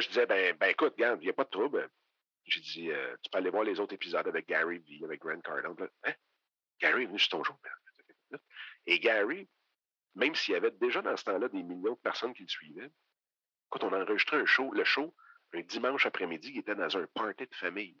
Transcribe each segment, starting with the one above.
je disais, ben, ben écoute, regarde, il n'y a pas de trouble. J'ai dit, euh, tu peux aller voir les autres épisodes avec Gary V, avec Grant Cardone. Hein? Gary est venu sur ton show. Et Gary, même s'il y avait déjà dans ce temps-là des millions de personnes qui le suivaient, quand on a enregistré un show, le show, un dimanche après-midi, il était dans un party de famille.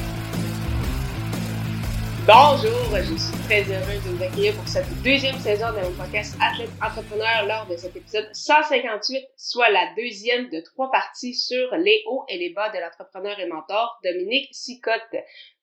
Bonjour, je suis très heureuse de vous accueillir pour cette deuxième saison de mon podcast Athlète Entrepreneur lors de cet épisode 158, soit la deuxième de trois parties sur les hauts et les bas de l'entrepreneur et mentor, Dominique Sicotte.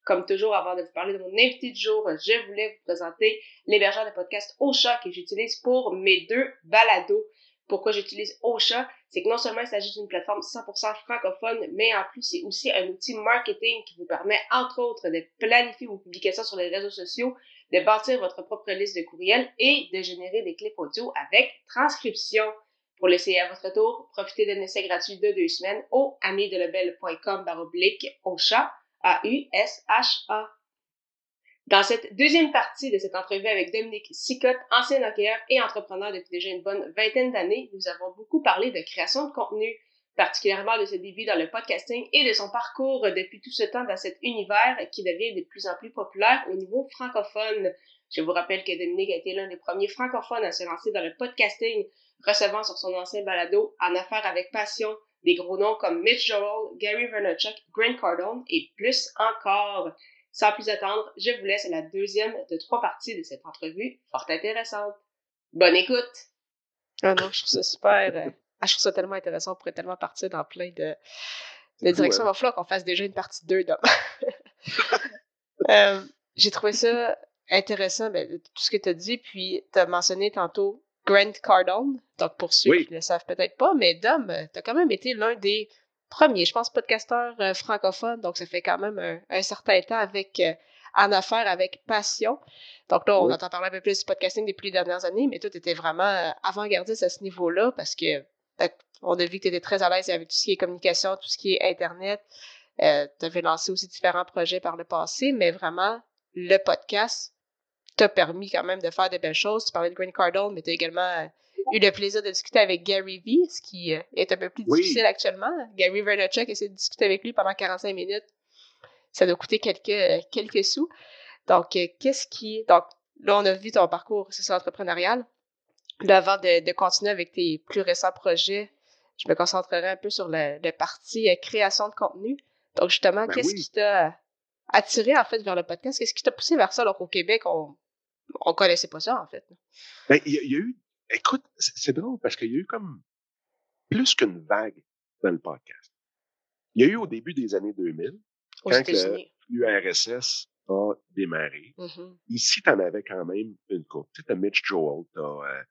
Comme toujours, avant de vous parler de mon invité du jour, je voulais vous présenter l'hébergeur de podcast Ocha que j'utilise pour mes deux balados pourquoi j'utilise Ocha, c'est que non seulement il s'agit d'une plateforme 100% francophone, mais en plus c'est aussi un outil marketing qui vous permet entre autres de planifier vos publications sur les réseaux sociaux, de bâtir votre propre liste de courriels et de générer des clips audio avec transcription. Pour l'essayer à votre tour, profitez d'un essai gratuit de deux semaines au amidelebel.com baroblique Ocha, A-U-S-H-A. Dans cette deuxième partie de cette entrevue avec Dominique Sicotte, ancien hockeyeur et entrepreneur depuis déjà une bonne vingtaine d'années, nous avons beaucoup parlé de création de contenu, particulièrement de ses débuts dans le podcasting et de son parcours depuis tout ce temps dans cet univers qui devient de plus en plus populaire au niveau francophone. Je vous rappelle que Dominique a été l'un des premiers francophones à se lancer dans le podcasting, recevant sur son ancien balado En affaires avec passion des gros noms comme Mitch Joel, Gary Vaynerchuk, Grant Cardone et plus encore. Sans plus attendre, je vous laisse la deuxième de trois parties de cette entrevue fort intéressante. Bonne écoute! Ah non, je trouve ça super. Euh, ah, je trouve ça tellement intéressant. On pourrait tellement partir dans plein de, de directions. Il va falloir qu'on fasse déjà une partie 2 d'homme. euh, J'ai trouvé ça intéressant, ben, tout ce que tu as dit. Puis, tu as mentionné tantôt Grant Cardone. Donc, pour ceux qui ne le savent peut-être pas, mais Dom, tu as quand même été l'un des premier, je pense, podcasteur euh, francophone. Donc, ça fait quand même un, certain temps avec euh, en affaires avec passion. Donc là, on entend parler un peu plus du podcasting depuis les dernières années, mais toi, tu étais vraiment euh, avant-gardiste à ce niveau-là parce que on a vu que tu étais très à l'aise avec tout ce qui est communication, tout ce qui est Internet. tu avais lancé aussi différents projets par le passé, mais vraiment, le podcast t'a permis quand même de faire de belles choses. Tu parlais de Green Cardone, mais tu as également eu le plaisir de discuter avec Gary V, ce qui euh, est un peu plus difficile actuellement. Gary Vaynerchuk essaie de discuter avec lui pendant 45 minutes. Ça doit coûter quelques, euh, quelques sous. Donc, euh, qu'est-ce qui... Donc, là, on a vu ton parcours c'est entrepreneurial. Là, avant de, continuer avec tes plus récents projets, je me concentrerai un peu sur le, le parti création de contenu. Donc, justement, ben qu'est-ce qui t'a attiré, en fait, vers le podcast? Qu'est-ce qui t'a poussé vers ça, alors qu'au Québec, on on connaissait pas ça, en fait. Ben, il y, a eu Écoute, c'est drôle parce qu'il y a eu comme plus qu'une vague dans le podcast. Il y a eu au début des années 2000, quand l'URSS a démarré. Mm-hmm. Ici, tu en avais quand même une coupe. Tu sais, Mitch Joel, tu as,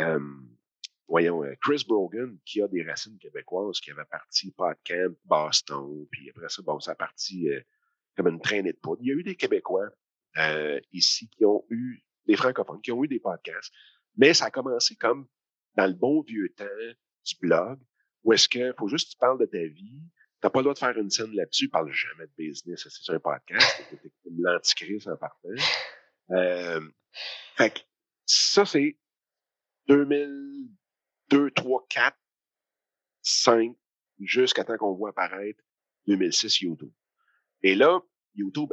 euh, voyons, euh, Chris Brogan, qui a des racines québécoises, qui avait parti PodCamp, Boston, puis après ça, bon, ça a parti euh, comme une traînée de poudre. Il y a eu des Québécois euh, ici qui ont eu, des francophones, qui ont eu des podcasts. Mais ça a commencé comme dans le bon vieux temps du blog, où est-ce que faut juste que tu parles de ta vie, t'as pas le droit de faire une scène là-dessus, parle jamais de business, c'est un podcast, c'est comme l'antichrist en partant. Euh, fait que ça, c'est 2002, 3, 4, 5, jusqu'à temps qu'on voit apparaître 2006 YouTube. Et là, YouTube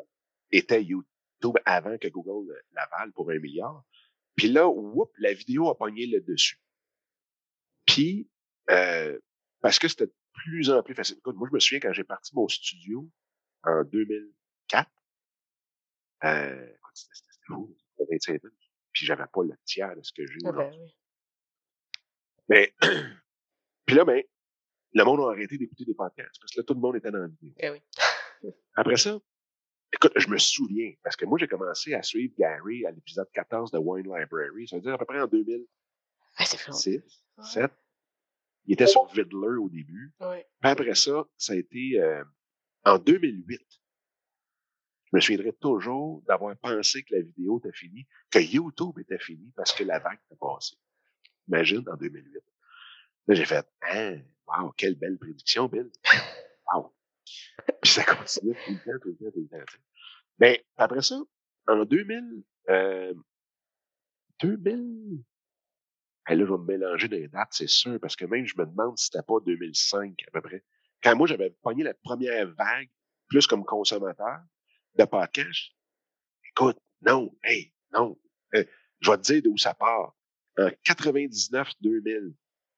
était YouTube avant que Google l'avale pour un milliard. Puis là, whoop, la vidéo a pogné le dessus. Puis, euh, parce que c'était de plus en plus facile. Écoute, moi, je me souviens quand j'ai parti mon studio en 2004, euh, c'était fou, c'était 25 ans, puis j'avais pas le tiers de ce que j'ai ah ben oui. Mais, puis là, ben, le monde a arrêté d'écouter des podcasts parce que là, tout le monde était dans la vidéo. Eh oui. Après ça, Écoute, je me souviens, parce que moi, j'ai commencé à suivre Gary à l'épisode 14 de Wine Library. Ça veut dire à peu près en 2006, ah, 7. Il était sur Vidler au début. Puis après ça, ça a été euh, en 2008. Je Je me souviendrai toujours d'avoir pensé que la vidéo était finie, que YouTube était fini parce que la vague était passée. Imagine, en 2008. Là, j'ai fait, hein, wow, quelle belle prédiction, Bill. Wow. Puis ça continue tout le temps, tout le temps, tout le temps. Mais après ça, en 2000, euh, 2000, là, je vais me mélanger les dates, c'est sûr, parce que même je me demande si c'était pas 2005 à peu près. Quand moi, j'avais pogné la première vague, plus comme consommateur de podcast, écoute, non, hey, non, euh, je vais te dire d'où ça part. En 99-2000,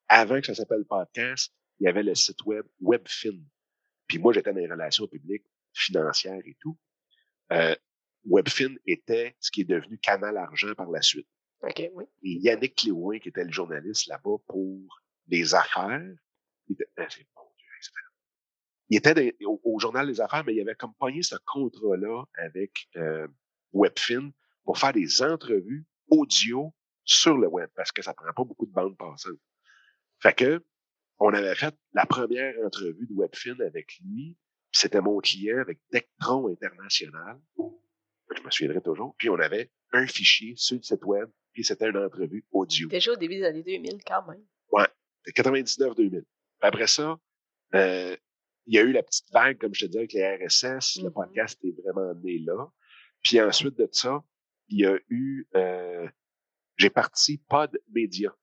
avant que ça s'appelle podcast, il y avait le site web Webfin. Puis moi, j'étais dans les relations publiques, financières et tout. Euh, Webfin était ce qui est devenu Canal Argent par la suite. OK, oui. Et Yannick Cléouin, qui était le journaliste là-bas pour les affaires, il était, ah, il était au, Journal des affaires, mais il avait comme pogné ce contrat-là avec euh, Webfin pour faire des entrevues audio sur le web, parce que ça prend pas beaucoup de bandes passantes. Fait que, on avait fait la première entrevue de Webfin avec lui. C'était mon client avec Dectron International. Je me souviendrai toujours. Puis on avait un fichier sur le site web, puis c'était une entrevue audio. Déjà au début des années 2000, quand même. Ouais, 99-2000. Après ça, euh, il y a eu la petite vague, comme je te disais, avec les RSS. Le mm-hmm. podcast est vraiment né là. Puis ensuite de ça, il y a eu... Euh, j'ai parti Pod Media.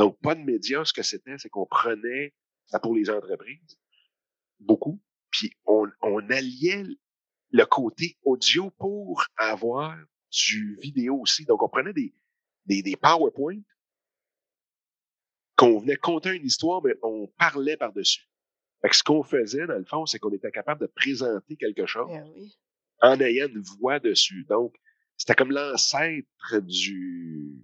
Donc, Pod Media, ce que c'était, c'est qu'on prenait ça pour les entreprises, beaucoup, puis on, on alliait le côté audio pour avoir du vidéo aussi. Donc, on prenait des, des, des PowerPoint qu'on venait conter une histoire, mais on parlait par-dessus. Fait ce qu'on faisait, dans le fond, c'est qu'on était capable de présenter quelque chose eh en ayant une voix dessus. Donc, c'était comme l'ancêtre du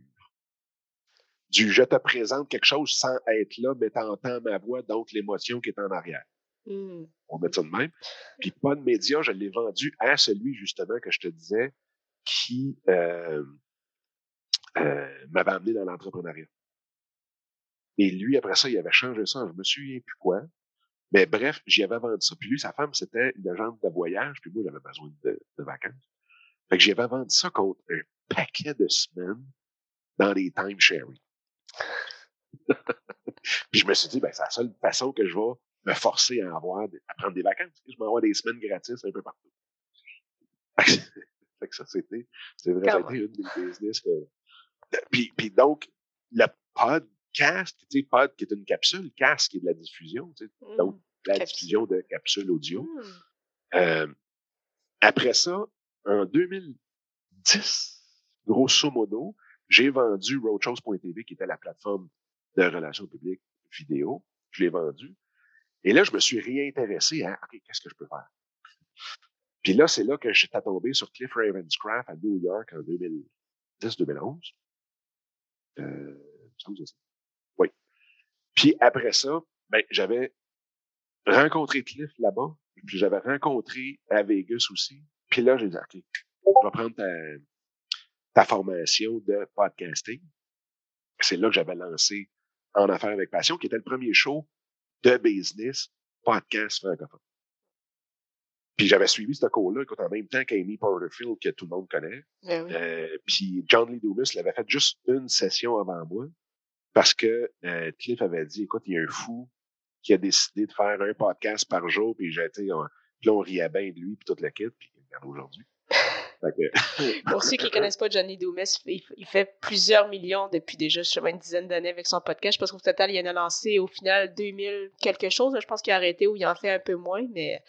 du je te présente quelque chose sans être là, mais t'entends ma voix, donc l'émotion qui est en arrière. Mmh. On met ça de même. Puis pas de média, je l'ai vendu à celui justement que je te disais qui euh, euh, m'avait amené dans l'entrepreneuriat. Et lui, après ça, il avait changé ça, je me souviens plus quoi. Mais bref, j'y avais vendu ça. Puis lui, sa femme, c'était une agente de voyage, puis moi, j'avais besoin de, vacances. Fait que j'y avais vendu ça contre un paquet de semaines dans des time-sharing. puis je me suis dit, ben, c'est la seule façon que je vais me forcer à avoir, à prendre des vacances. Je vais avoir des semaines gratis un peu partout. fait que ça, c'était, c'est vrai, ça a été une des business que, puis, puis donc, le podcast, tu sais, pod qui est une capsule, cast qui est de la diffusion, tu sais, mmh, donc la diffusion de capsules audio. Mmh. Euh, après ça, en 2010, grosso modo, j'ai vendu roadshows.tv, qui était la plateforme de relations publiques vidéo. Je l'ai vendu. Et là, je me suis réintéressé à, OK, qu'est-ce que je peux faire? Puis là, c'est là que j'étais tombé sur Cliff Ravenscraft à New York en 2010-2011. Euh, oui. Puis après ça, ben, j'avais rencontré Cliff là-bas, puis j'avais rencontré à Vegas aussi. Puis là, j'ai dit, OK, je vais prendre ta, ta formation de podcasting. C'est là que j'avais lancé En Affaires avec Passion, qui était le premier show de business podcast francophone. Puis j'avais suivi ce cours-là, écoute, en même temps qu'Amy Porterfield, que tout le monde connaît. Ben euh, puis John Lee Dumas l'avait fait juste une session avant moi, parce que euh, Cliff avait dit, écoute, il y a un fou qui a décidé de faire un podcast par jour, puis j'étais, puis là, on riait bien de lui, puis toute la kit, puis regarde aujourd'hui. Pour ceux qui ne connaissent pas Johnny Dumas, il fait plusieurs millions depuis déjà une dizaine d'années avec son podcast. Je pense qu'au total, il en a lancé au final 2000 quelque chose. Je pense qu'il a arrêté ou il en fait un peu moins, mais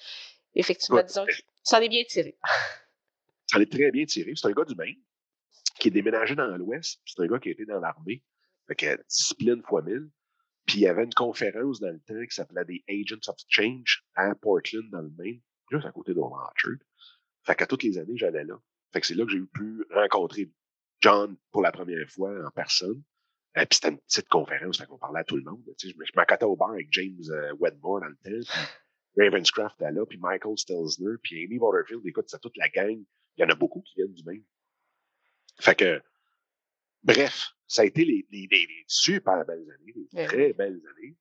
effectivement, disons que ça en est bien tiré. Ça en est très bien tiré. C'est un gars du Maine qui est déménagé dans l'Ouest. C'est un gars qui a été dans l'armée. Fait discipline fois mille. Puis il y avait une conférence dans le temps qui s'appelait des Agents of Change à Portland, dans le Maine, juste à côté de Orchard. Fait qu'à toutes les années, j'allais là. Fait que c'est là que j'ai pu rencontrer John pour la première fois en personne. Et euh, puis c'était une petite conférence, fait qu'on parlait à tout le monde. Tu sais, je m'accotais au bar avec James euh, Wedmore dans le temps, puis Ravenscraft était là, puis Michael Stelzner, puis Amy Waterfield. Écoute, c'est toute la gang. Il y en a beaucoup qui viennent du même. Fait que, bref, ça a été les, les, les super belles années, des très belles années.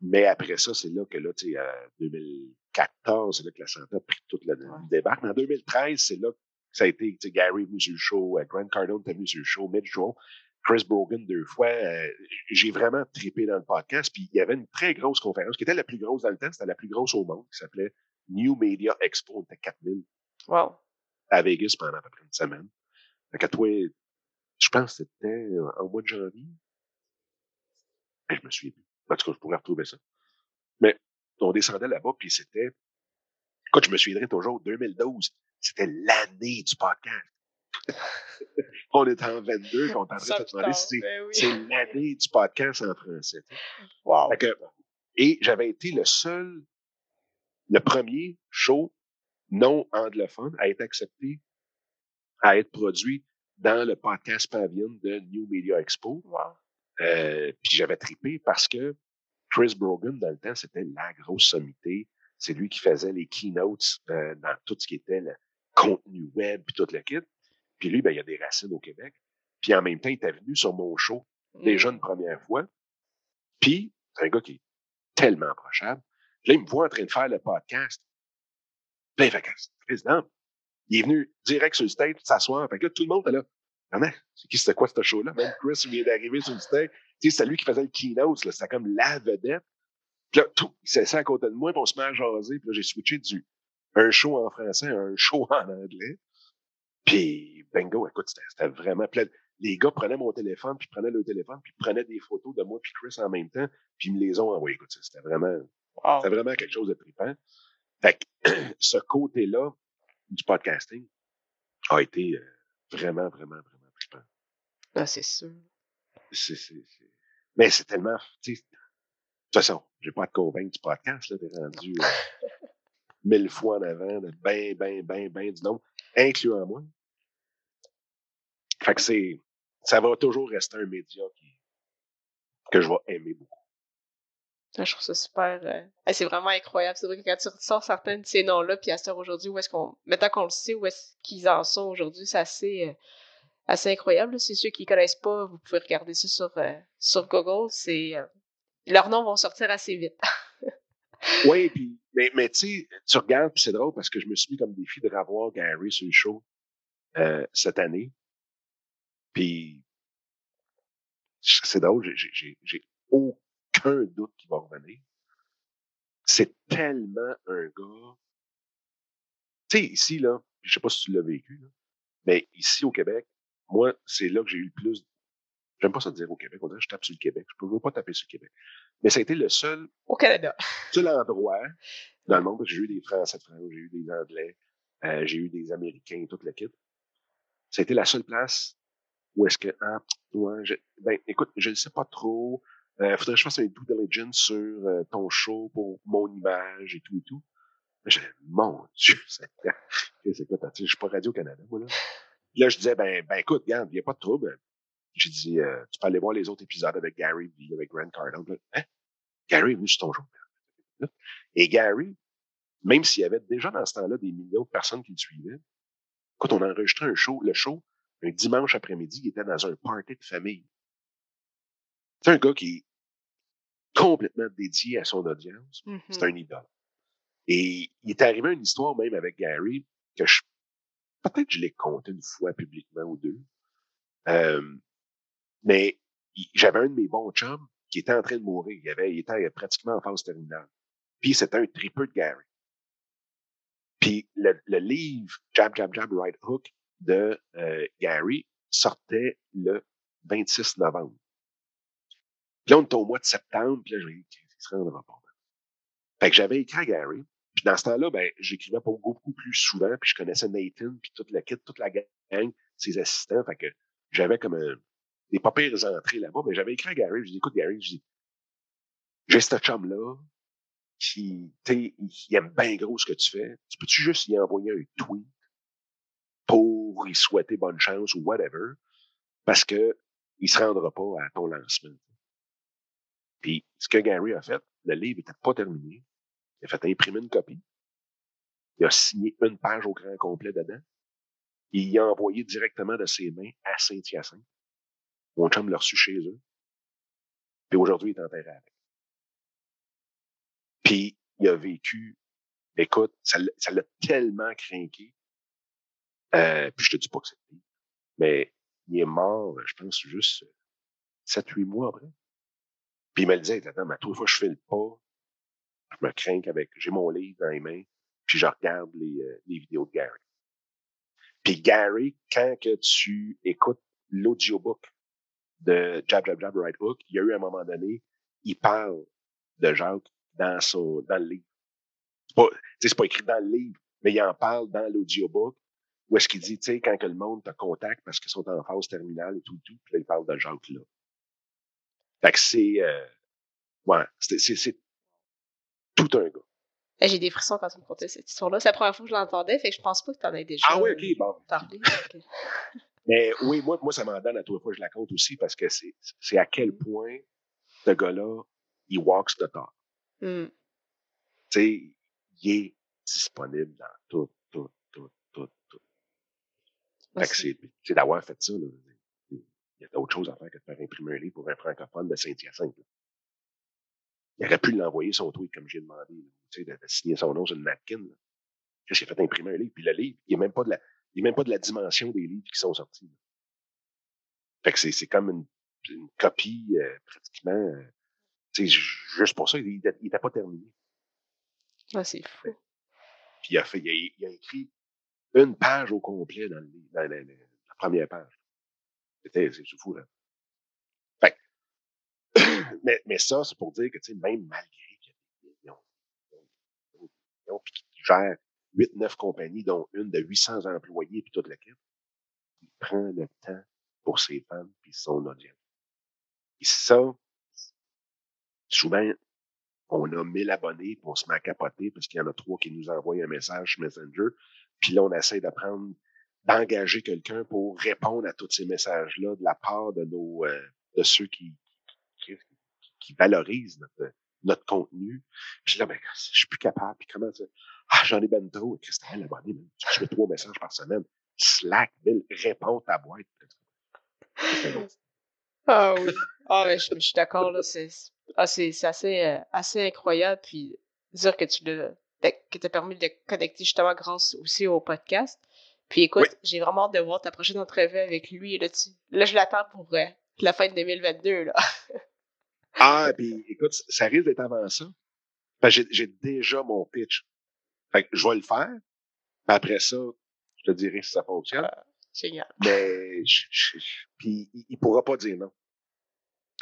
Mais après ça, c'est là que là, tu sais, 2014, c'est là que la santé a pris toute le, débat. Mais en 2013, c'est là que ça a été, tu sais, Gary venu sur le show, euh, Grant Cardone était venu sur le show, Mitch Joel, Chris Brogan deux fois. Euh, j'ai vraiment trippé dans le podcast. Puis il y avait une très grosse conférence qui était la plus grosse dans le temps. C'était la plus grosse au monde, qui s'appelait New Media Expo. On était 4000. Wow. À Vegas pendant à peu près une semaine. Fait toi, je pense que c'était en mois de janvier. Je je me souviens plus. En tout cas, je pourrais retrouver ça. Mais on descendait là-bas, puis c'était... Écoute, je me souviendrai toujours, 2012, c'était l'année du podcast. on était en 22, on était en train de se demander si c'est l'année du podcast en français. Wow. et j'avais été le seul, le premier show non anglophone à être accepté, à être produit dans le podcast Pavilion de New Media Expo. Wow. Euh, puis j'avais tripé parce que Chris Brogan, dans le temps, c'était la grosse sommité. C'est lui qui faisait les keynotes euh, dans tout ce qui était le contenu web puis tout le kit. Puis lui, ben, il y a des racines au Québec. Puis en même temps, il était venu sur mon show déjà mm. une première fois. Puis, c'est un gars qui est tellement approchable. Là, il me voit en train de faire le podcast. Plein de président. Il est venu direct sur le stage, s'asseoir. Fait que là, tout le monde est là. Comment? C'est qui, c'était quoi ce show-là? Même Chris vient d'arriver sur le stage. Tu sais, c'est lui qui faisait le keynote, là. C'était comme la vedette. Puis là, tout, il s'est à côté de moi, puis on se met à jaser. Puis là, j'ai switché du un show en français à un show en anglais. Puis, bingo, écoute, c'était vraiment plein. Les gars prenaient mon téléphone, puis prenaient le téléphone, puis prenaient des photos de moi puis Chris en même temps, puis ils me les ont envoyées. Écoute, c'était vraiment, c'était vraiment quelque chose de trippant. Fait que, ce côté-là du podcasting a été euh, vraiment, vraiment, vraiment. Ah, c'est sûr. C'est, c'est, Mais c'est tellement, de toute façon, j'ai pas à te convaincre du podcast, là, t'es rendu euh, mille fois en avant, de ben, ben, ben, ben du nombre, incluant moi. Fait que c'est, ça va toujours rester un média qui, que je vais aimer beaucoup. Ah, je trouve ça super. Euh, c'est vraiment incroyable. C'est vrai que quand tu ressors certains de ces noms-là, puis à ce aujourd'hui, où est-ce qu'on. Maintenant qu'on le sait, où est-ce qu'ils en sont aujourd'hui, c'est assez, euh, assez incroyable. C'est ceux qui connaissent pas, vous pouvez regarder ça sur, euh, sur Google. C'est. leurs noms vont sortir assez vite. oui, puis, mais, mais tu tu regardes, c'est drôle parce que je me suis mis comme défi de revoir Gary sur le show cette année. Puis, c'est drôle, j'ai aucun doute qu'il va revenir. C'est tellement un gars. Tu sais, ici, là, je sais pas si tu l'as vécu, là, mais ici au Québec, moi, c'est là que j'ai eu le plus. J'aime pas ça dire au Québec, on dirait que je tape sur le Québec. Je peux pas taper sur le Québec. Mais ça a été le seul. Au Canada. Seul endroit dans le monde, parce que j'ai eu des Français de France, j'ai eu des Anglais, euh, j'ai eu des Américains, toute l'équipe. Ça a été la seule place où est-ce que, ah, ouais, je, ben, écoute, je ne sais pas trop. Euh, faudrait que je fasse un due diligence sur euh, ton show pour mon image et tout et tout. J'ai mon Dieu, c'est quoi, je suis pas Radio-Canada, moi, là. Là, je disais, ben, ben, écoute, regarde, il n'y a pas de trouble. J'ai dit, euh, tu peux aller voir les autres épisodes avec Gary V, avec Grant Cardone. Hein? Gary est venu sur ton show. Et Gary, même s'il y avait déjà dans ce temps-là des millions de personnes qui le suivaient, quand on a enregistré un show, le show, un dimanche après-midi, il était dans un party de famille. C'est un gars qui est complètement dédié à son audience. C'est un mm-hmm. idole. Et il est arrivé une histoire même avec Gary que je, peut-être je l'ai conté une fois publiquement ou deux. Euh, mais j'avais un de mes bons chums qui était en train de mourir. Il, était pratiquement en phase terminale. Puis c'était un tripeux de Gary. Puis le, le, livre Jab, Jab, Jab, Right Hook de euh, Gary sortait le 26 novembre. Puis là, on était au mois de septembre, puis là, me dit, se rendra pas. Fait que j'avais écrit à Gary. Puis dans ce temps-là, ben, j'écrivais pas beaucoup plus souvent, puis je connaissais Nathan, puis toute la kit, toute la gang, ses assistants. Fait que j'avais comme un, des pas pires entrées là-bas, mais j'avais écrit à Gary, je dis, écoute, Gary, je dis, j'ai ce chum-là, qui, tu il aime bien gros ce que tu fais. Tu peux-tu juste y envoyer un tweet pour y souhaiter bonne chance ou whatever, parce que il se rendra pas à ton lancement. Puis, ce que Gary a fait, le livre n'était pas terminé. Il a fait imprimer une copie. Il a signé une page au grand complet dedans. Et il a envoyé directement de ses mains à Saint-Hyacinthe. Mon chum l'a reçu chez eux. Puis aujourd'hui, il est enterré avec. Puis il a vécu, écoute, ça l'a tellement craqué. Euh, puis je te dis pas que c'est pire, mais il est mort, je pense, juste 7-8 mois après. Puis il me le disait, attends, mais à toute fois je fais le pas, je me crains avec, j'ai mon livre dans les mains, puis je regarde les, euh, les vidéos de Gary. Puis Gary, quand que tu écoutes l'audiobook de Jab Jab Jab Right Hook, il y a eu un moment donné, il parle de Jacques dans son dans le livre. C'est pas, c'est pas écrit dans le livre, mais il en parle dans l'audiobook où est-ce qu'il dit, tu sais, quand que le monde te contacte parce qu'ils sont en phase terminale et tout, tout, puis là, il parle de Jacques là. Fait que c'est, euh, ouais, c'est, c'est, tout un gars. Eh, j'ai des frissons quand tu me contais cette histoire-là. C'est la première fois que je l'entendais, fait que je pense pas que tu en aies déjà ah, oui, bon. parlé. Mais oui, moi, moi, ça m'en donne à les fois que je la compte aussi parce que c'est, à quel mm. point ce gars-là, il walks the talk. Mm. Tu sais, il est disponible dans tout, tout, tout, tout, tout. Fait que c'est, c'est d'avoir fait ça, là. Il y a d'autres choses à faire que de faire imprimer un livre pour un francophone de Saint-Hyacinthe. Il aurait pu l'envoyer son tweet comme j'ai demandé, tu sais, de, signer son nom sur une napkin. Qu'est-ce qu'il a fait imprimer un livre? Puis le livre, il n'est même pas de la, il est même pas de la dimension des livres qui sont sortis. Là. Fait que c'est, c'est comme une, une copie euh, pratiquement. Euh, tu sais, juste pour ça, il n'était pas terminé. Ah, c'est fou. Puis il a, fait, il a, il a, écrit une page au complet dans, le, dans la, la, première page. C'était, c'est fou, là. Mais, mais ça, c'est pour dire que, même malgré qu'ils ont, gèrent 8-9 compagnies, dont une de 800 employés, puis toute l'équipe, il prend le temps pour ses fans puis son audience. Et ça, souvent, on a 1000 abonnés, puis on se met parce qu'il y en a trois qui nous envoient un message sur Messenger. Puis là, on essaie d'apprendre, d'engager quelqu'un pour répondre à tous ces messages-là de la part de nos, euh, de ceux qui, qui valorise notre, notre contenu. Puis là, ben, je suis plus capable. Puis comment ça? Ah, j'en ai ben trop. Christelle, abonné, je fais trois messages par semaine. Slack, Bill, réponds ta boîte. Ah oui. Ah, mais je, suis d'accord, là. C'est ah, assez, euh, assez incroyable. Puis dire que tu l'as, ben, que t'as permis de connecter justement grâce aussi au podcast. Puis écoute, j'ai vraiment hâte de voir ta prochaine entrevue avec lui. Là, tu, là je l'attends pour euh, la fin de 2022. Là. Ah, puis écoute, ça risque d'être avant ça. j'ai déjà mon pitch. Fait que je vais le faire. Puis après ça, je te dirai si ça fonctionne. Ah, génial. Mais puis il, pourra pas dire non.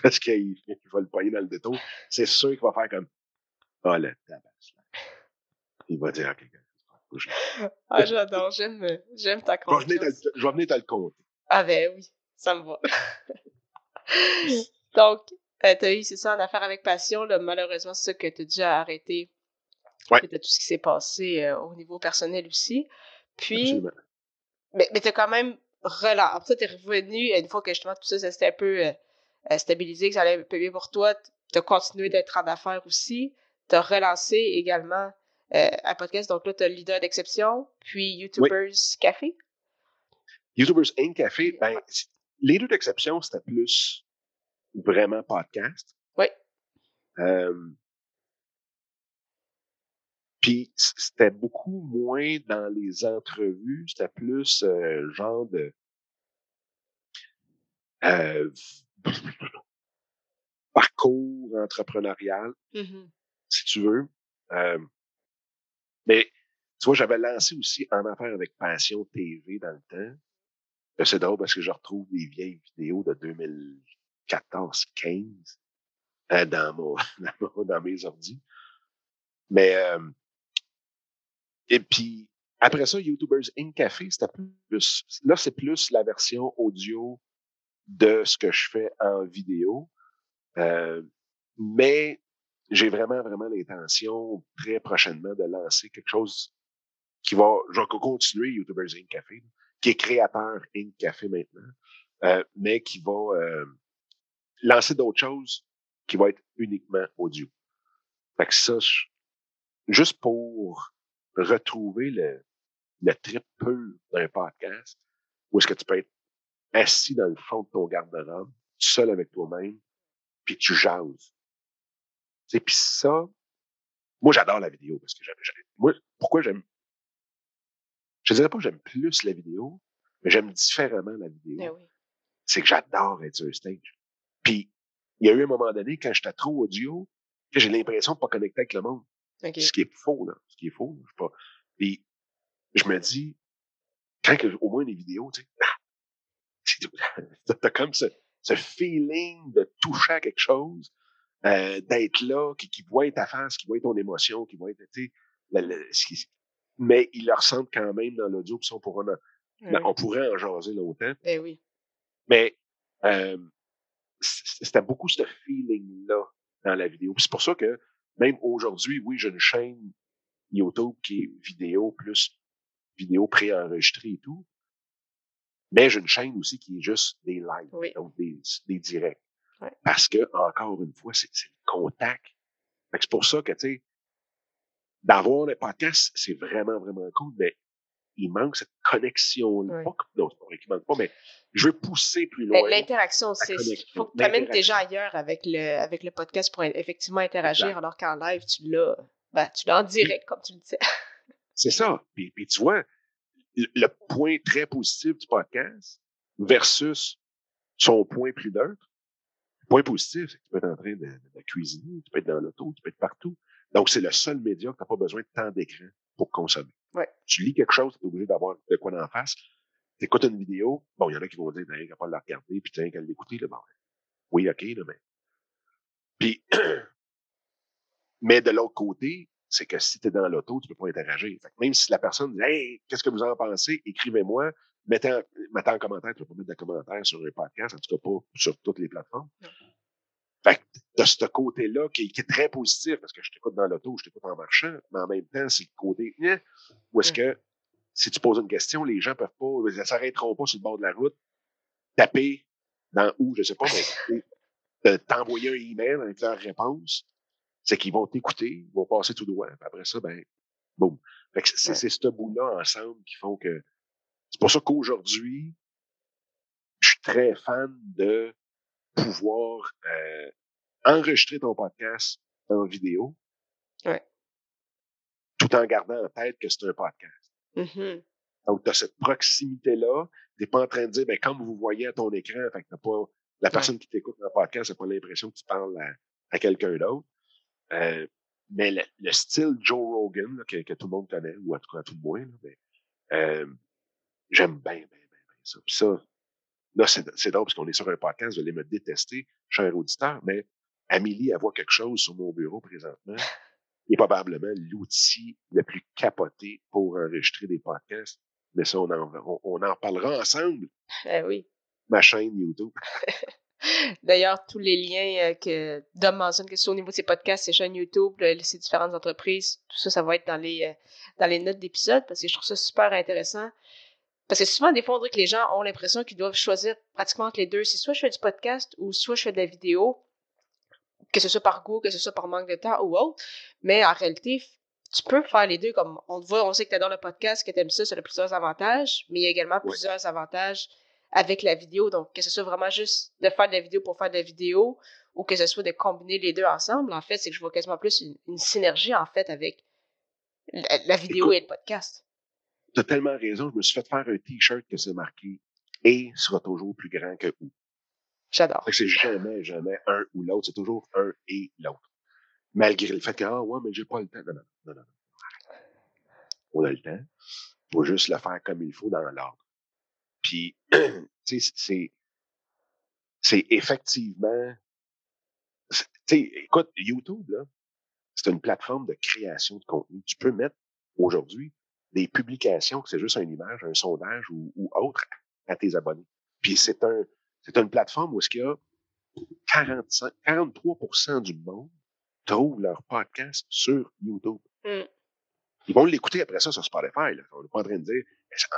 Parce qu'il va le poigner dans le détour. C'est sûr qu'il va faire comme Oh le tabac. Il va dire à quelqu'un. Ah, j'adore, j'aime, j'aime ta confiance. Je vais venir te le compter. Ah ben oui, ça me va. Donc, euh, t'as eu, c'est ça, en affaire avec passion, là, malheureusement, c'est ça que t'as déjà arrêté. Ouais. tout ce qui s'est passé euh, au niveau personnel aussi. Puis, mais, mais t'as quand même relancé. Après ça, t'es revenu, une fois que justement tout ça, ça s'était un peu euh, stabilisé, que ça allait un peu mieux pour toi, t'as continué d'être en affaires aussi. T'as relancé également un podcast. Donc là, t'as Leader d'exception, puis YouTubers Café. YouTubers Inc. Café, ben, Leader d'exception, c'était plus vraiment podcast. Oui. Euh, puis c'était beaucoup moins dans les entrevues, c'était plus euh, genre de euh, parcours entrepreneurial, mm-hmm. si tu veux. Euh, mais tu vois, j'avais lancé aussi En affaire avec Passion TV dans le temps. C'est drôle parce que je retrouve des vieilles vidéos de 2000, 14, 15 euh, dans, mon, dans, mes ordi. Mais euh, et puis après ça, YouTubers in Café, c'était plus là, c'est plus la version audio de ce que je fais en vidéo. Euh, mais j'ai vraiment, vraiment l'intention très prochainement de lancer quelque chose qui va, je vais continuer YouTubers in Café, qui est créateur in Café maintenant, mais qui va lancer d'autres choses qui vont être uniquement audio. Fait que ça, juste pour retrouver le, le trip pur d'un podcast, où est-ce que tu peux être assis dans le fond de ton garde-robe, seul avec toi-même, puis tu jases. Puis ça, Moi, j'adore la vidéo parce que j'aime. Moi, pourquoi j'aime. Je dirais pas que j'aime plus la vidéo, mais j'aime différemment la vidéo. Ben oui. C'est que j'adore être sur un stage. Puis, il y a eu un moment donné, quand j'étais trop audio, que j'ai l'impression de pas connecter avec le monde. Ce qui est faux, là. Ce qui est faux. Je pas. Puis, je me dis, quand que, au moins les vidéos, tu sais, t'as comme ce, ce feeling de toucher à quelque chose, euh, d'être là, qui, qui voit ta face, qui voit ton émotion, qui voit, tu sais, mais ils le ressentent quand même dans l'audio, puis on pourrait, en, on pourrait en jaser longtemps. Ben oui. Mais euh, c'était beaucoup ce feeling-là dans la vidéo. C'est pour ça que même aujourd'hui, oui, j'ai une chaîne YouTube qui est vidéo plus vidéo préenregistrée et tout. Mais j'ai une chaîne aussi qui est juste des lives, donc des, des directs. Parce que, encore une fois, c'est le contact. C'est pour ça que, tu sais, d'avoir le podcast, c'est vraiment, vraiment cool, mais il manque cette connexion-là. Non, c'est pas vrai qu'il manque pas, mais je veux pousser plus loin. L'interaction, c'est. Il faut que tu amènes tes gens ailleurs avec le, avec le podcast pour effectivement interagir, alors qu'en live, tu l'as ben, tu l'as en direct, comme tu le disais. c'est ça. Puis, puis tu vois, le point très positif du podcast versus son point plus neutre, le point positif, c'est que tu peux être en train de, de, cuisiner, tu peux être dans l'auto, tu peux être partout. Donc, c'est le seul média que tu n'as pas besoin de temps d'écran pour consommer. Ouais. Tu lis quelque chose, tu es obligé d'avoir de quoi en face. Tu écoutes une vidéo, bon, il y en a qui vont dire, t'as pas la regarder, puis tiens qu'à l'écouter, là, bon, oui, ok, là, mais. Puis, mais de l'autre côté, c'est que si tu es dans l'auto, tu peux pas interagir. même si la personne dit Hey, qu'est-ce que vous en pensez? Écrivez-moi, mettez en, mettez en commentaire, tu peux pas mettre de commentaires sur un podcast, en tout cas pas sur toutes les plateformes. Fait que de ce côté-là qui, est très positif, parce que je t'écoute dans l'auto, je t'écoute en marchant, mais en même temps, c'est le côté hein, où est-ce que si tu poses une question, les gens peuvent pas, ils s'arrêteront pas sur le bord de la route, taper dans où, je sais pas, mais t'envoyer un email avec leur réponse, c'est qu'ils vont t'écouter, ils vont passer tout droit, puis après ça, ben, boum. c'est, c'est ce bout-là ensemble qui font que, c'est pour ça qu'aujourd'hui, je suis très fan de pouvoir euh, enregistrer ton podcast en vidéo. Ouais. Tout en gardant en tête que c'est un podcast. Mm-hmm. Donc, tu as cette proximité-là. Tu n'es pas en train de dire, ben, comme vous voyez à ton écran, fait que pas, la personne qui t'écoute dans le podcast n'a pas l'impression que tu parles à, quelqu'un d'autre. Euh, mais le, style Joe Rogan, que, que, tout le monde connaît, ou en tout cas tout le moins, là, mais, euh, j'aime bien, bien, bien, bien ça. Puis ça, Là, c'est drôle parce qu'on est sur un podcast, vous allez me détester, cher auditeur, mais Amélie, elle voit quelque chose sur mon bureau présentement. Il est probablement l'outil le plus capoté pour enregistrer des podcasts. Mais ça, on en, on, en parlera ensemble. Eh oui. Ma chaîne YouTube. D'ailleurs, tous les liens euh, que Dom mentionne, que ce soit au niveau de ses podcasts, ses chaînes YouTube, ses différentes entreprises, tout ça, ça va être dans les, euh, dans les notes d'épisode parce que je trouve ça super intéressant. Parce que souvent, des fois, on dirait que les gens ont l'impression qu'ils doivent choisir pratiquement entre les deux. C'est soit je fais du podcast ou soit je fais de la vidéo, que ce soit par goût, que ce soit par manque de temps ou autre. Mais en réalité, tu peux faire les deux. Comme on te voit, on sait que tu adores le podcast, que tu aimes ça, ça a plusieurs avantages, mais il y a également plusieurs avantages avec la vidéo. Donc, que ce soit vraiment juste de faire de la vidéo pour faire de la vidéo ou que ce soit de combiner les deux ensemble, en fait, c'est que je vois quasiment plus une, synergie, en fait, avec la, vidéo et le podcast tu as tellement raison, je me suis fait faire un t-shirt que c'est marqué et sera toujours plus grand que ou. J'adore. C'est jamais, jamais un ou l'autre, c'est toujours un et l'autre. Malgré le fait que, ah ouais, mais j'ai pas le temps. Non, non, non, non. On a le temps. Faut juste le faire comme il faut dans l'ordre. Puis, tu sais, c'est, c'est effectivement, tu sais, écoute, YouTube, là, c'est une plateforme de création de contenu. Tu peux mettre aujourd'hui des publications, que c'est juste une image, un sondage ou, autre à tes abonnés. Puis c'est un, c'est une plateforme où est-ce qu'il y a 45, 43% du monde trouve leur podcast sur YouTube. Mm. Ils vont l'écouter après ça sur Spotify. Là. On n'est pas en train de dire,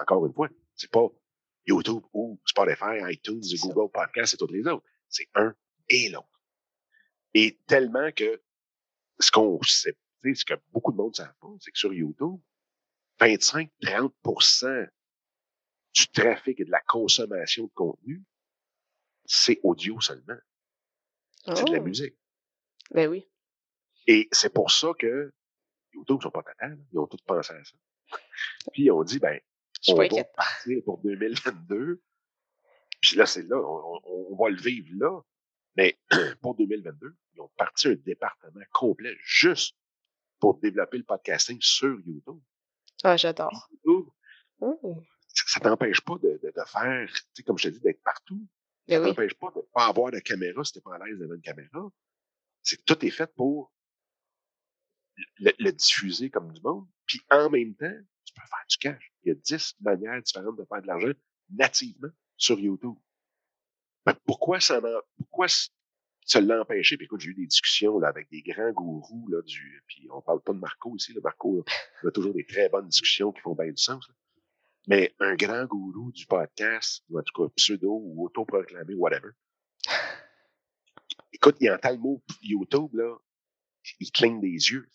encore une fois, c'est pas YouTube ou Spotify, iTunes, Google Podcast et toutes les autres. C'est un et l'autre. Et tellement que ce qu'on sait, ce que beaucoup de monde ne savent pas, c'est que sur YouTube, 25-30% du trafic et de la consommation de contenu, c'est audio seulement. C'est de la oh! musique. Ben oui. Et c'est pour ça que YouTube ne sont pas totales. Ils ont tous pensé à ça. Puis ils ont dit, ben, on va partir pour 2022. Puis là, c'est là, on, va le vivre là. Mais pour 2022, ils ont parti un département complet juste pour développer le podcasting sur YouTube. Ah, j'adore. Oh. Ça, t'empêche pas de, de, faire, tu sais, comme je te dis, d'être partout. Ça ben t'empêche pas de pas avoir de caméra si t'es pas à l'aise d'avoir une caméra. C'est tout est fait pour le, diffuser comme du monde. Puis en même temps, tu peux faire du cash. Il y a dix manières différentes de faire de l'argent nativement sur YouTube. Mais pourquoi ça pourquoi ça l'a empêché? Puis écoute, j'ai eu des discussions là, avec des grands gourous là, du. Puis on parle pas de Marco ici, le Marco, il a toujours des très bonnes discussions qui font bien du sens. Mais un grand gourou du podcast, ou en tout cas pseudo ou autoproclamé, whatever. Écoute, il entend le mot YouTube, là, il cligne des yeux.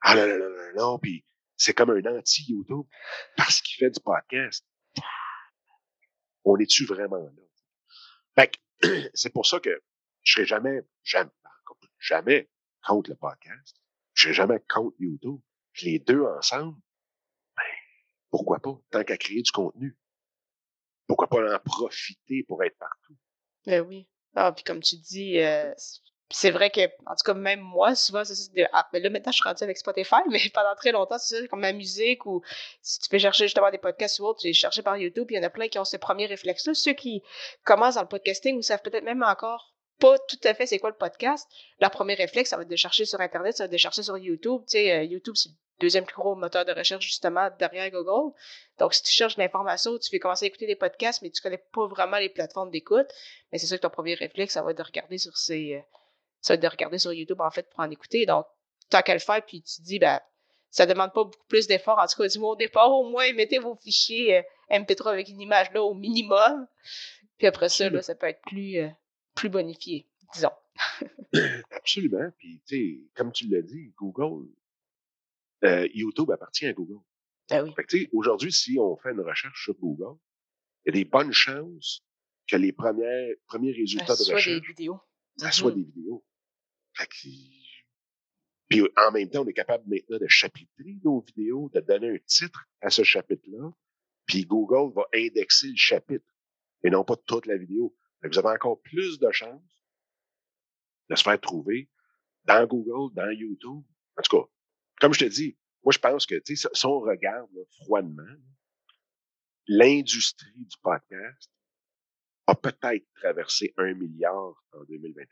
Ah non, non, non, non, non, puis c'est comme un anti-YouTube parce qu'il fait du podcast. On est-tu vraiment là? Fait c'est pour ça que je serai jamais, jamais, jamais contre le podcast. Je serai jamais contre YouTube. Les deux ensemble, pourquoi pas? Tant qu'à créer du contenu. Pourquoi pas en profiter pour être partout? Ben oui. Ah, puis comme tu dis, euh, c'est vrai que, en tout cas, même moi, souvent, c'est ça. Ah, mais là, maintenant, je suis rendu avec Spotify, mais pendant très longtemps, c'est ça, comme ma musique ou si tu fais chercher justement des podcasts ou autre, tu les chercher par YouTube, il y en a plein qui ont ce premier réflexe-là. Ceux qui commencent dans le podcasting ou savent peut-être même encore pas tout à fait c'est quoi le podcast, leur premier réflexe, ça va être de chercher sur Internet, ça va être de chercher sur YouTube. Tu sais, euh, YouTube, c'est deuxième plus gros moteur de recherche, justement, derrière Google. Donc, si tu cherches de l'information, tu fais commencer à écouter des podcasts, mais tu connais pas vraiment les plateformes d'écoute, mais c'est sûr que ton premier réflexe, ça va être de regarder sur ces euh, ça de regarder sur YouTube, en fait, pour en écouter. Donc, tant qu'à le faire, puis tu te dis, ben, ça demande pas beaucoup plus d'efforts. En tout cas, dis-moi au départ, au moins, mettez vos fichiers euh, MP3 avec une image là au minimum. Puis après ça, là, ça peut être plus, euh, plus bonifié, disons. Absolument. Puis, tu sais, comme tu l'as dit, Google, euh, YouTube appartient à Google. Ah oui. Fait que, tu sais, aujourd'hui, si on fait une recherche sur Google, il y a des bonnes chances que les premiers, premiers résultats de recherche. Des vidéos. Ça soit des vidéos. Puis en même temps, on est capable maintenant de chapitrer nos vidéos, de donner un titre à ce chapitre-là. Puis Google va indexer le chapitre et non pas toute la vidéo. vous avez encore plus de chances de se faire trouver dans Google, dans YouTube. En tout cas, comme je te dis, moi je pense que si on regarde froidement, l'industrie du podcast a peut-être traversé un milliard en 2021.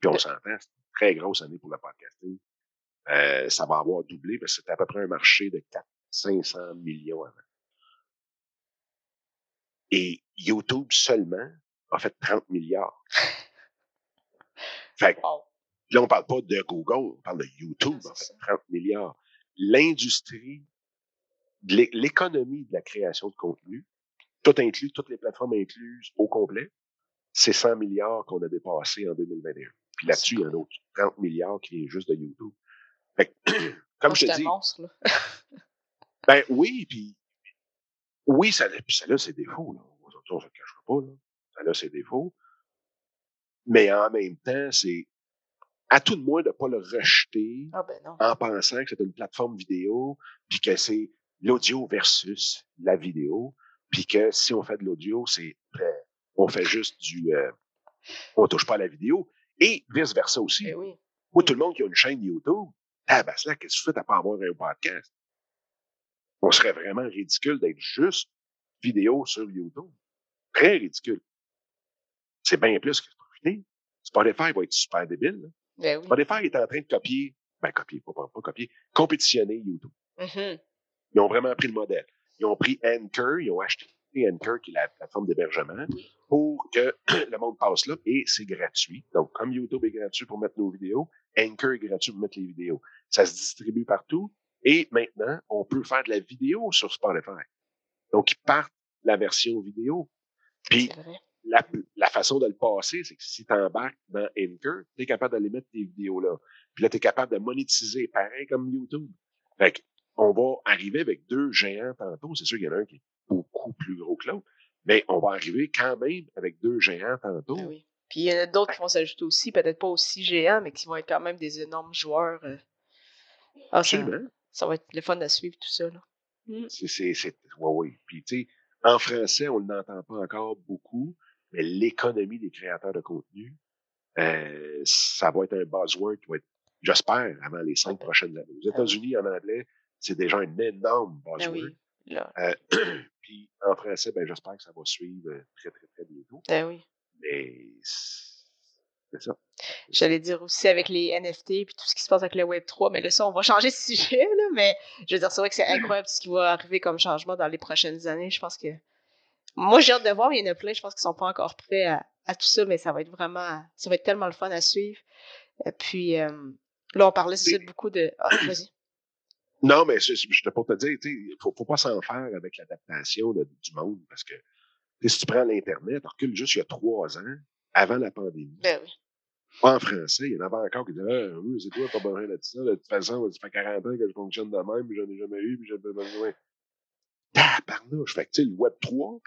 Puis on s'entend, c'est une très grosse année pour le podcasting. Euh, ça va avoir doublé parce que c'était à peu près un marché de 4 500 millions avant. Et YouTube seulement a fait 30 milliards. Fait que, là, on parle pas de Google, on parle de YouTube, en fait 30 milliards. L'industrie, l'économie de la création de contenu, tout inclus, toutes les plateformes incluses au complet, c'est 100 milliards qu'on a dépassé en 2021. Puis là-dessus, il y a un autre 30 milliards qui est juste de YouTube. Fait comme je te dis. Monstre, là. ben oui, puis oui, ça, puis ça a ses défauts. Là. On ne se cachera pas. Là. Ça a ses défauts. Mais en même temps, c'est à tout de moins de ne pas le rejeter ah ben en pensant que c'est une plateforme vidéo, puis que c'est l'audio versus la vidéo, puis que si on fait de l'audio, c'est euh, on fait juste du euh, on touche pas à la vidéo. Et vice-versa aussi. Eh oui. Moi, tout le monde qui a une chaîne YouTube, ah ben là, qu'est-ce que tu fais à pas avoir un podcast? On serait vraiment ridicule d'être juste vidéo sur YouTube. Très ridicule. C'est bien plus que profiter. Spotify va être super débile. Là. Ben oui. Spotify est en train de copier, ben copier, pas, pas, copier, compétitionner YouTube. Mm-hmm. Ils ont vraiment pris le modèle. Ils ont pris Anchor, ils ont acheté Anchor, qui est la plateforme d'hébergement, pour que le monde passe là et c'est gratuit. Donc, comme YouTube est gratuit pour mettre nos vidéos, Anchor est gratuit pour mettre les vidéos. Ça se distribue partout et maintenant, on peut faire de la vidéo sur Spotify. Donc, ils partent la version vidéo. Puis, la, la, façon de le passer, c'est que si tu embarques dans Anchor, tu es capable d'aller mettre tes vidéos là. Puis là, tu es capable de monétiser, pareil comme YouTube. Fait on va arriver avec deux géants tantôt. C'est sûr qu'il y en a un qui est beaucoup plus gros que l'autre. Mais on va arriver quand même avec deux géants tantôt. Ben oui. Puis il y en a d'autres qui vont s'ajouter aussi, peut-être pas aussi géants, mais qui vont être quand même des énormes joueurs euh, Ah, Absolument. Ça, va être le fun à suivre, tout ça. Là. Mmh. C'est, c'est, oui, oui. Puis, tu sais, en français, on ne l'entend pas encore beaucoup, mais l'économie des créateurs de contenu, euh, ça va être un buzzword qui va être, j'espère, avant les cinq prochaines années. Aux États-Unis, en anglais, c'est déjà un énorme ah buzzword. Euh, puis en français, ben, j'espère que ça va suivre euh, très, très, très bientôt. Ben oui. Mais c'est ça. J'allais dire aussi avec les NFT et tout ce qui se passe avec le Web 3, mais là, ça, on va changer de sujet, là, mais je veux dire, c'est vrai que c'est incroyable ce qui va arriver comme changement dans les prochaines années. Je pense que. Moi, j'ai hâte de voir, il y en a plein, je pense qu'ils sont pas encore prêts à, tout ça, mais ça va être vraiment. Ça va être tellement le fun à suivre. Et puis, euh, là, on parlait, c'est beaucoup de. Ah, vas-y. Non, mais je, je, pour te dire, il faut, faut pas s'en faire avec l'adaptation du monde, parce que si tu prends l'Internet, recule juste il y a trois ans, avant la pandémie. Ben oui. En français, il y en avait encore qui disaient Ah, oui, c'est toi, pas besoin de ça. De toute façon, ça fait 40 ans que je fonctionne de même, puis j'en ai jamais eu, puis j'ai pas besoin. Tabarnouche! Fait que, tu sais, le Web 3,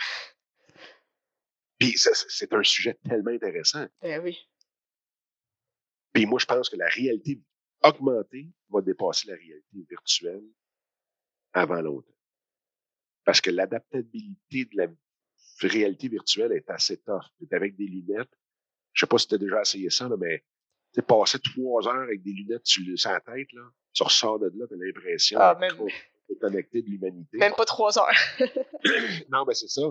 puis c'est un sujet tellement intéressant. Ben oui. Puis moi, je pense que la réalité augmentée va dépasser la réalité virtuelle avant longtemps. Parce que l'adaptabilité de la réalité virtuelle est assez tough. Tu avec des lunettes. Je sais pas si tu as déjà essayé ça, là, mais tu passer trois heures avec des lunettes sur, la tête, là, tu ressors de là, tu as l'impression ah, d'être de l'humanité. Même pas trois heures. non, mais c'est ça.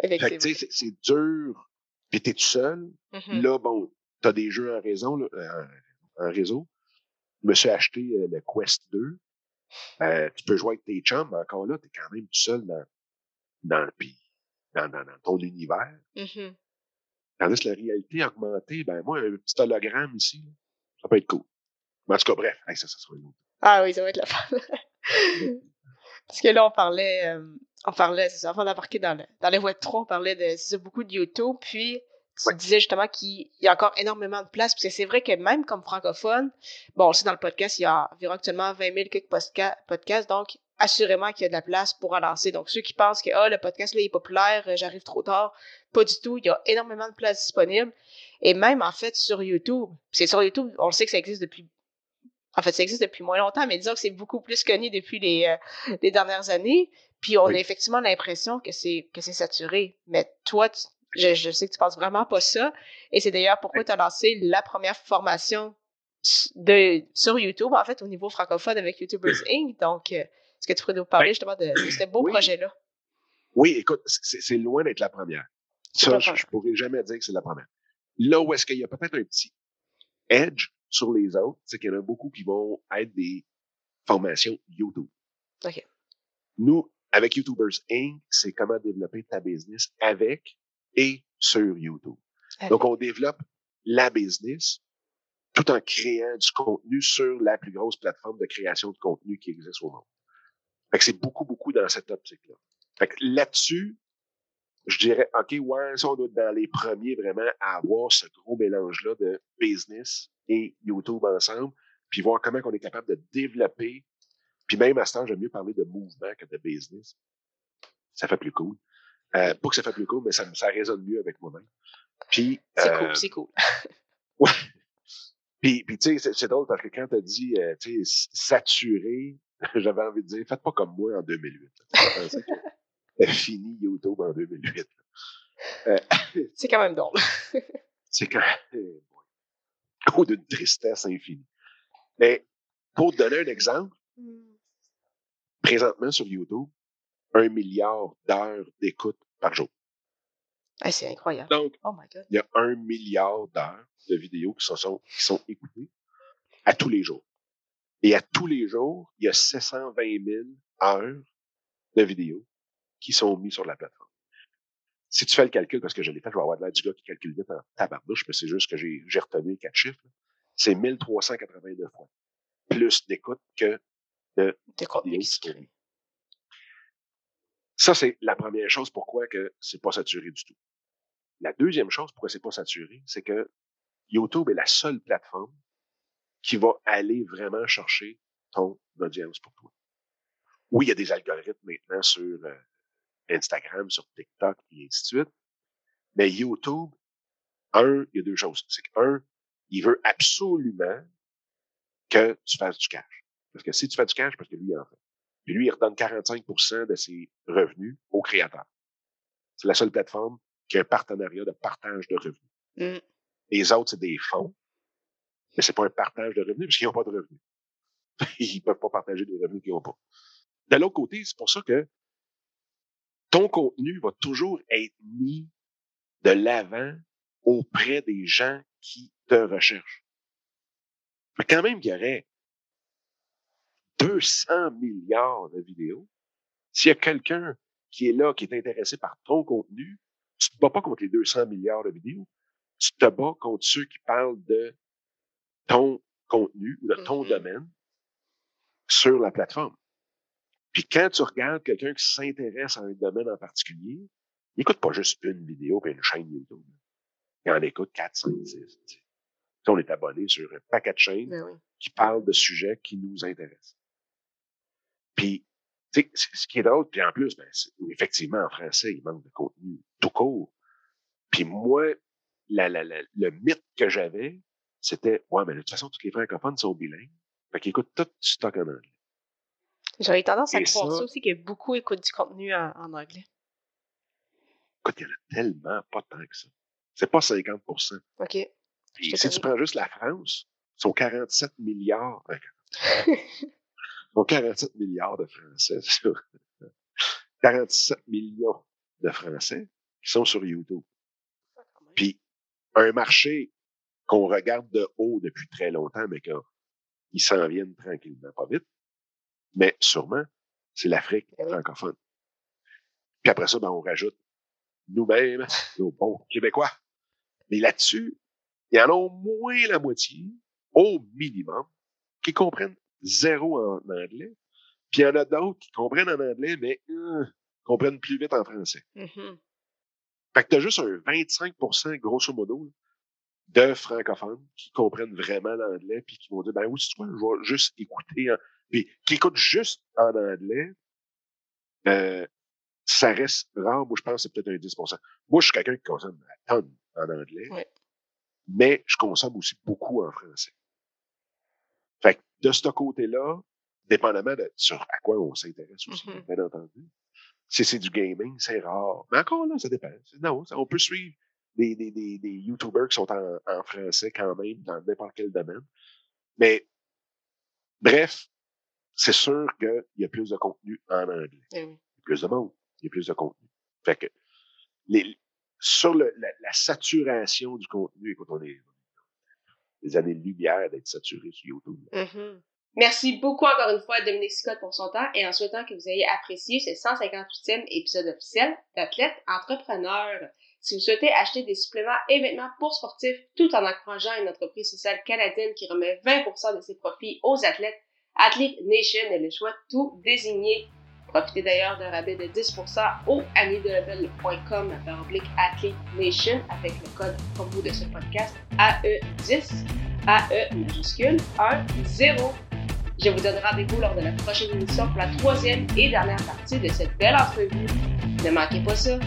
Fait que, c'est dur. Puis t'es tout seul. Mm-hmm. Là, bon, t'as des jeux en là, euh, en, réseau. Je me suis acheté euh, le Quest 2. Euh, tu peux jouer avec tes chums, mais encore là, t'es quand même tout seul dans, dans le pays dans, dans, dans ton univers. Mm-hmm. Tandis que la réalité augmentée, ben moi, un petit hologramme ici, ça peut être cool. Mais en tout cas, bref, ça, ça sera une autre. Ah oui, ça va être la fin. Parce que là, on parlait, euh, on parlait, c'est ça, avant d'embarquer dans, le, dans les Web 3, on parlait de ça, beaucoup de YouTube, puis tu disais justement qu'il y a encore énormément de place, parce que c'est vrai que même comme francophone, bon, on le sait dans le podcast, il y a environ actuellement 20 000 quelques podcasts, donc assurément qu'il y a de la place pour en lancer. Donc, ceux qui pensent que oh, le podcast là, est populaire, euh, j'arrive trop tard, pas du tout. Il y a énormément de place disponible. Et même, en fait, sur YouTube, c'est sur YouTube, on le sait que ça existe depuis. En fait, ça existe depuis moins longtemps, mais disons que c'est beaucoup plus connu depuis les, euh, les dernières années. Puis on a effectivement l'impression que c'est que c'est saturé. Mais toi, je, je, sais que tu penses vraiment pas ça. Et c'est d'ailleurs pourquoi tu as lancé la première formation de, sur YouTube, en fait, au niveau francophone avec YouTubers Inc. Donc, euh, est-ce que tu pourrais nous parler justement de, ce beau projet-là? Oui, écoute, c'est loin d'être la première. Ça, je, ne pourrais jamais dire que c'est la première. Là où est-ce qu'il y a peut-être un petit edge sur les autres, c'est qu'il y en a beaucoup qui vont être des formations YouTube. OK. Nous, avec YouTubers Inc., c'est comment développer ta business avec et sur YouTube. Donc, on développe la business tout en créant du contenu sur la plus grosse plateforme de création de contenu qui existe au monde. Fait que c'est beaucoup, beaucoup dans cette optique-là. Fait que là-dessus, je dirais, OK, ouais, ça, on doit être dans les premiers vraiment à avoir ce gros mélange-là de business et YouTube ensemble, puis voir comment on est capable de développer. Puis même à ce temps, j'aime mieux parler de mouvement que de business. Ça fait plus cool. Euh, pas que ça fait plus cool, mais ça, ça résonne mieux avec moi-même. Puis. C'est cool, euh, c'est cool. ouais. Puis, puis tu sais, c'est drôle parce que quand tu as dit, euh, tu sais, saturé, j'avais envie de dire, faites pas comme moi en 2008. C'est fini YouTube en 2008. Euh, c'est quand même drôle. c'est quand même bon, d'une tristesse infinie. Mais pour te donner un exemple, hmm. présentement sur YouTube, un milliard d'heures d'écoute par jour. c'est incroyable. Donc, oh my God. il y a un milliard d'heures de vidéos qui sont, qui sont écoutées à tous les jours. Et à tous les jours, il y a 720 000 heures de vidéos qui sont mises sur la plateforme. Si tu fais le calcul, parce que je l'ai fait, je vais avoir de l'air du gars qui calcule vite en tabardouche, mais c'est juste que j'ai, j'ai retenu quatre chiffres. C'est 1382 fois plus d'écoute que de vidéos Ça, c'est la première chose pourquoi que c'est pas saturé du tout. La deuxième chose pourquoi c'est pas saturé, c'est que YouTube est la seule plateforme qui va aller vraiment chercher ton audience pour toi. Oui, il y a des algorithmes maintenant sur euh, Instagram, sur TikTok et ainsi de suite. Mais YouTube, un, il y a deux choses. C'est qu'un, il veut absolument que tu fasses du cash. Parce que si tu fais du cash, parce que lui, il en fait. Puis lui, il redonne 45% de ses revenus aux créateurs. C'est la seule plateforme qui a un partenariat de partage de revenus. Mm. Les autres, c'est des fonds. Mais c'est pas un partage de revenus parce qu'ils n'ont pas de revenus. Ils peuvent pas partager des revenus qu'ils n'ont pas. De l'autre côté, c'est pour ça que ton contenu va toujours être mis de l'avant auprès des gens qui te recherchent. Mais quand même qu'il y aurait 200 milliards de vidéos, s'il y a quelqu'un qui est là, qui est intéressé par ton contenu, tu te bats pas contre les 200 milliards de vidéos, tu te bats contre ceux qui parlent de ton contenu ou de ton mm-hmm. domaine sur la plateforme. Puis quand tu regardes quelqu'un qui s'intéresse à un domaine en particulier, il écoute pas juste une vidéo et une chaîne YouTube. Il en écoute 4, 5, 6. On est abonné sur un paquet de chaînes ben qui parlent de sujets qui nous intéressent. Puis, ce qui est drôle, puis en plus, ben, effectivement, en français, il manque de contenu tout court. Puis moi, la, la, le mythe que j'avais, c'était, ouais, mais de toute façon, tous les francophones sont bilingues. Fait qu'ils écoutent tout du stock en anglais. J'aurais tendance à croire ça, aussi, que beaucoup écoutent du contenu en, anglais. Écoute, il y en a tellement pas tant que ça. C'est pas 50% OK. Et si tu prends juste la France, ils sont 47 milliards. 47 milliards de Français. 47 millions de Français qui sont sur YouTube. Ah, Puis, un marché qu'on regarde de haut depuis très longtemps, mais qu'ils s'en viennent tranquillement, pas vite, mais sûrement, c'est l'Afrique eh francophone. Puis après ça, ben, on rajoute nous-mêmes, nos bons Québécois. Mais là-dessus, il y en a au moins la moitié, au minimum, qui comprennent zéro en anglais. Puis il y en a d'autres qui comprennent en anglais, mais euh, comprennent plus vite en français. Mm-hmm. Fait que t'as juste un 25% grosso modo, de francophones qui comprennent vraiment l'anglais puis qui vont dire ben oui, tu vois, je vais juste écouter puis qui écoutent juste en anglais. Euh, ça reste rare. Moi, je pense que c'est peut-être un 10% Moi, je suis quelqu'un qui consomme la tonne en anglais, mais je consomme aussi beaucoup en français. Fait que de ce côté-là, dépendamment de sur à quoi on s'intéresse aussi, mm-hmm. bien entendu. Si c'est du gaming, c'est rare. Mais encore là, ça dépend. Non, on peut suivre des, des, des, des YouTubers qui sont en, en français quand même, dans n'importe quel domaine. Mais bref, c'est sûr qu'il y a plus de contenu en anglais. Eh il y a plus de monde, il y a plus de contenu. Fait que les, sur le, la, la, saturation du contenu, écoute, on est des années-lumière d'être saturé sur YouTube. Mm-hmm. Merci beaucoup encore une fois à Dominique Scott pour son temps et en souhaitant que vous ayez apprécié ce 158e épisode officiel d'Athlète Entrepreneur. Si vous souhaitez acheter des suppléments et vêtements pour sportifs tout en encourageant une entreprise sociale canadienne qui remet 20% de ses profits aux athlètes, Athlete Nation est le choix tout désigné. Profitez d'ailleurs d'un rabais de 10% au amidelevel.com par oblique Athlete Nation avec le code vous de ce podcast AE10 AE majuscule 1 0. Je vous donne rendez-vous lors de la prochaine émission pour la troisième et dernière partie de cette belle entrevue. Ne manquez pas ça.